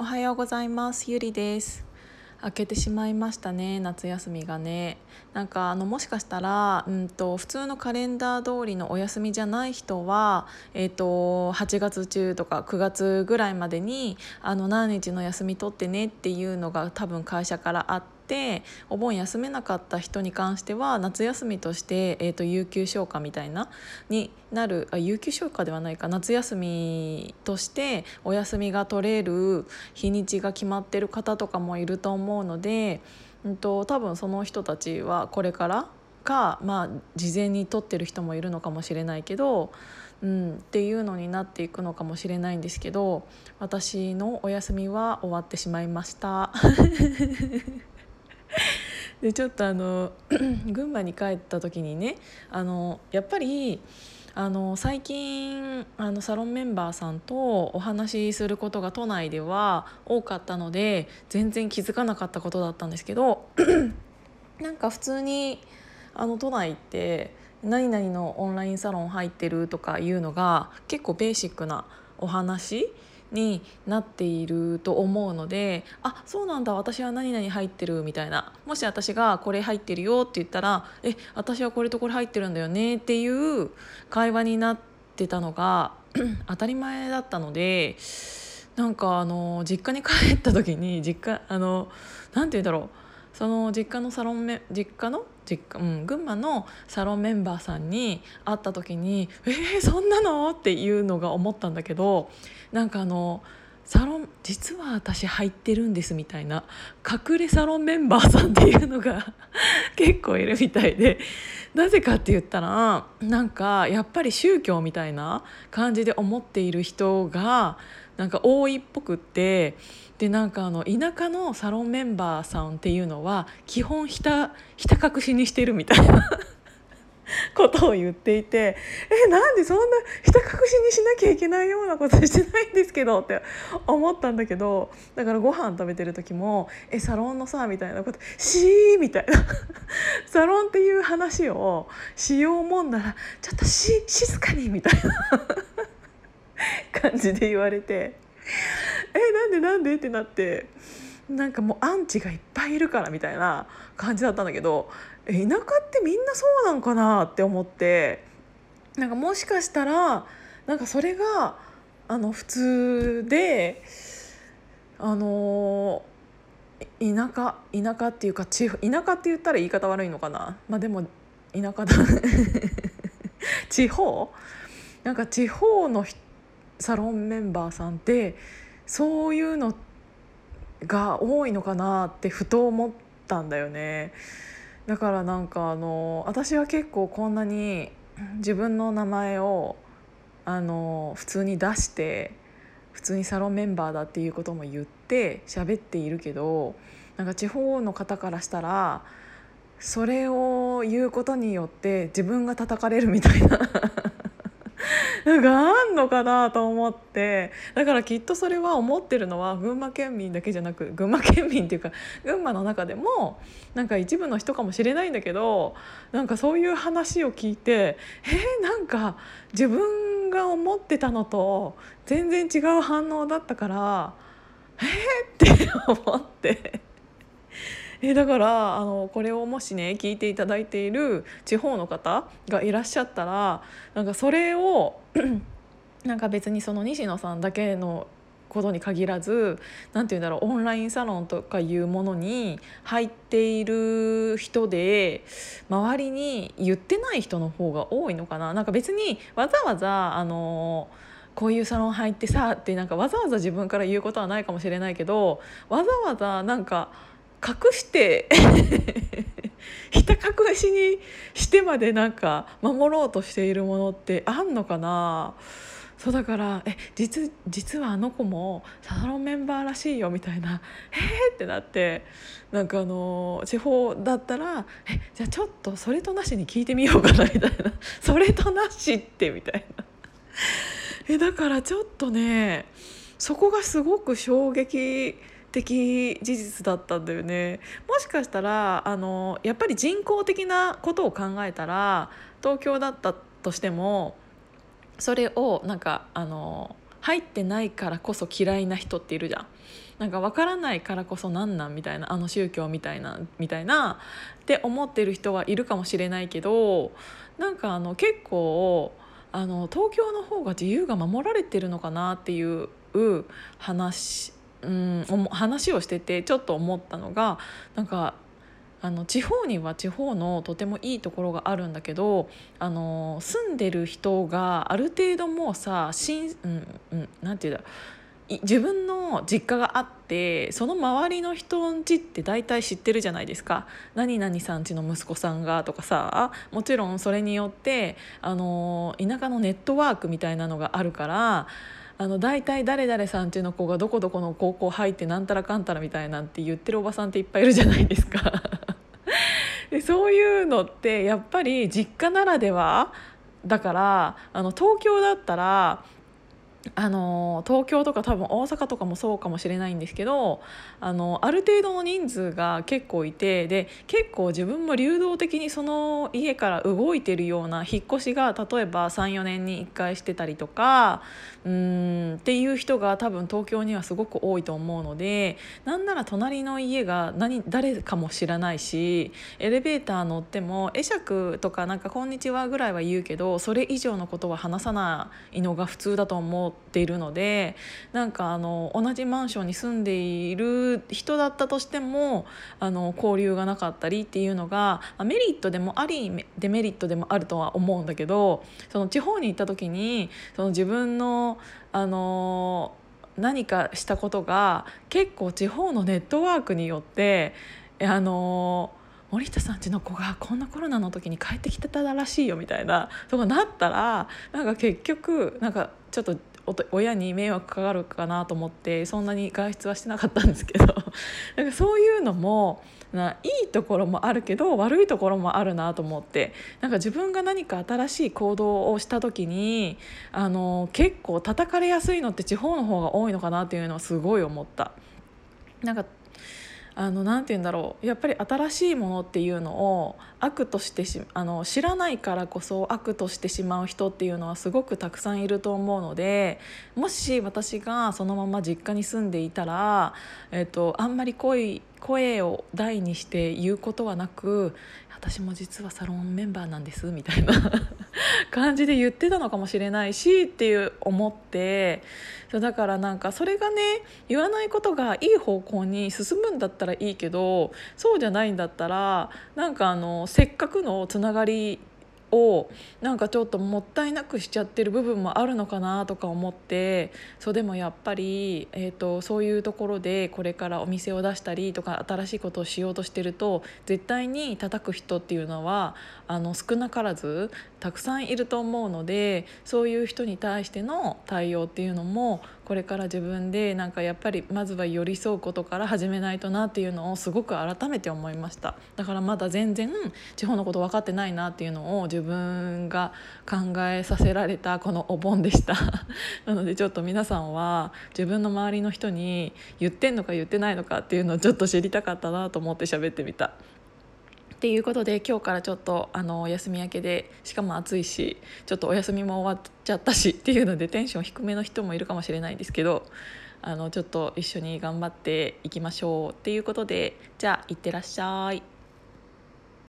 おはようございます。ゆりです。明けてしまいましたね。夏休みがね。なんかあのもしかしたら、うんと、普通のカレンダー通りのお休みじゃない人は、えーと、8月中とか9月ぐらいまでにあの何日の休み取ってねっていうのが多分会社からあって。てお盆休めなかった人に関しては夏休みとして、えーと、有給消化みたいなになるあ有給消化ではないか夏休みとしてお休みが取れる日にちが決まってる方とかもいると思うので、うんと、多分その人たちはこれからか、まあ、事前に取ってる人もいるのかもしれないけど、うん、っていうのになっていくのかもしれないんですけど私のお休みは終わってしまいました。でちょっとあの 群馬に帰った時にねあのやっぱりあの最近あのサロンメンバーさんとお話しすることが都内では多かったので全然気づかなかったことだったんですけど なんか普通にあの都内って何々のオンラインサロン入ってるとかいうのが結構ベーシックなお話になっていると思うのであそうなんだ私は何々入ってるみたいな。もし私がこれ入ってるよって言ったらえ私はこれとこれ入ってるんだよねっていう会話になってたのが 当たり前だったのでなんかあの実家に帰った時に実家あのなんて言うんだろう。その実家のサロンメ実家の実家、うん、群馬のサロンメンバーさんに会った時に「えー、そんなの?」っていうのが思ったんだけどなんかあのサロン実は私入ってるんですみたいな隠れサロンメンバーさんっていうのが 結構いるみたいでなぜかって言ったらなんかやっぱり宗教みたいな感じで思っている人がなんか多いっぽくってでなんかあの田舎のサロンメンバーさんっていうのは基本ひたひた隠しにしてるみたいな ことを言っていてえなんでそんなひた隠しにしなきゃいけないようなことしてないんですけどって思ったんだけどだからご飯食べてる時も「えサロンのさ」みたいなこと「しー」みたいな。サロンっていう話をしようもんなら「ちょっとし静かに」みたいな。感じで言われて「えなんでなんで?」ってなってなんかもうアンチがいっぱいいるからみたいな感じだったんだけど田舎ってみんなそうなんかなって思ってなんかもしかしたらなんかそれがあの普通であの田舎田舎っていうか地田舎って言ったら言い方悪いのかな？まあでも田舎だ 地方？なんか地方のサロンメンバーさんってそういうのが多いのかなってふと思ったんだよね。だからなんかあの私は結構こんなに自分の名前をあの普通に出して普通にサロンメンバーだっていうことも言って喋っているけどなんか地方の方からしたらそれを言うことによって自分が叩かれるみたいななんかあんのかなと思ってだからきっとそれは思ってるのは群馬県民だけじゃなく群馬県民っていうか群馬の中でもなんか一部の人かもしれないんだけどなんかそういう話を聞いてえー、なんか自分が思ってたのと全然違う反応だったからえー、って思って。えだからあのこれをもしね聞いていただいている地方の方がいらっしゃったらなんかそれを なんか別にその西野さんだけのことに限らず何て言うんだろうオンラインサロンとかいうものに入っている人で周りに言ってない人の方が多いのかな。なんか別にわざわざあのこういうサロン入ってさってなんかわざわざ自分から言うことはないかもしれないけどわざわざなんか隠して ひた隠しにしてまでなんか守ろうとしているものってあんのかな？そうだからえ実実はあの子もサロンメンバーらしいよみたいな「えー!」ってなってなんかあの地方だったら「えじゃあちょっとそれとなしに聞いてみようかな」みたいな「それとなしって」みたいな。えだからちょっとねそこがすごく衝撃的事実だったんだよねもしかしたらあのやっぱり人工的なことを考えたら東京だったとしてもそれをなんかあの入ってないからこそ嫌いな人っているじゃん。なんか分からないからこそなんなんみたいなあの宗教みたいなみたいなって思ってる人はいるかもしれないけどなんかあの結構あの東京の方が自由が守られてるのかなっていう話,、うん、話をしててちょっと思ったのがなんかあの地方には地方のとてもいいところがあるんだけどあの住んでる人がある程度もうさしん、うんうん、なんて言うんだろう。自分の実家があってその周りの人んちって大体知ってるじゃないですか。何々さんちの息子さんがとかさもちろんそれによってあの田舎のネットワークみたいなのがあるからあの大体誰々さんちの子がどこどこの高校入ってなんたらかんたらみたいなんて言ってるおばさんっていっぱいいるじゃないですか。でそういうのってやっぱり実家ならではだからあの東京だったらあの東京とか多分大阪とかもそうかもしれないんですけどあのある程度の人数が結構いてで結構自分も流動的にその家から動いてるような引っ越しが例えば34年に1回してたりとかうんっていう人が多分東京にはすごく多いと思うのでなんなら隣の家が何誰かも知らないしエレベーター乗っても会釈とかなんか「こんにちは」ぐらいは言うけどそれ以上のことは話さないのが普通だと思うっているのでなんかあの同じマンションに住んでいる人だったとしてもあの交流がなかったりっていうのがメリットでもありデメリットでもあるとは思うんだけどその地方に行った時にその自分のあの何かしたことが結構地方のネットワークによってあの森田さんちの子がこんなコロナの時に帰ってきてたらしいよみたいなとかなったらなんか結局なんかちょっと親に迷惑かかるかなと思ってそんなに外出はしてなかったんですけど なんかそういうのもないいところもあるけど悪いところもあるなと思ってなんか自分が何か新しい行動をした時にあの結構叩かれやすいのって地方の方が多いのかなっていうのはすごい思った。なんかあのなて言うんだろう。やっぱり新しいものっていうのを悪としてしあの知らないからこそ悪としてしまう人っていうのはすごくたくさんいると思うのでもし私がそのまま実家に住んでいたら、えっと、あんまり声声を大にして言うことはなく私も実はサロンメンバーなんですみたいな 感じで言ってたのかもしれないしっていう思ってだからなんかそれがね言わないことがいい方向に進むんだったらいいけどそうじゃないんだったらなんかあのせっかくのつながりをなんかちょっともったいなくしちゃってる部分もあるのかなとか思ってそうでもやっぱり、えーと、そういうところでこれからお店を出したりとか新しいことをしようとしてると絶対に叩く人っていうのはあの少なからずたくさんいると思うのでそういう人に対しての対応っていうのもこれから自分でなんかやっぱりまずは寄り添うことから始めないとなっていうのをすごく改めて思いましただからまだ全然地方のこと分かってないなっていうのを自分が考えさせられたこのお盆でした なのでちょっと皆さんは自分の周りの人に言ってんのか言ってないのかっていうのをちょっと知りたかったなと思って喋ってみた。っていうことで今日からちょっとあの休み明けでしかも暑いしちょっとお休みも終わっちゃったしっていうのでテンション低めの人もいるかもしれないんですけどあのちょっと一緒に頑張っていきましょうっていうことでじゃあいってらっしゃい。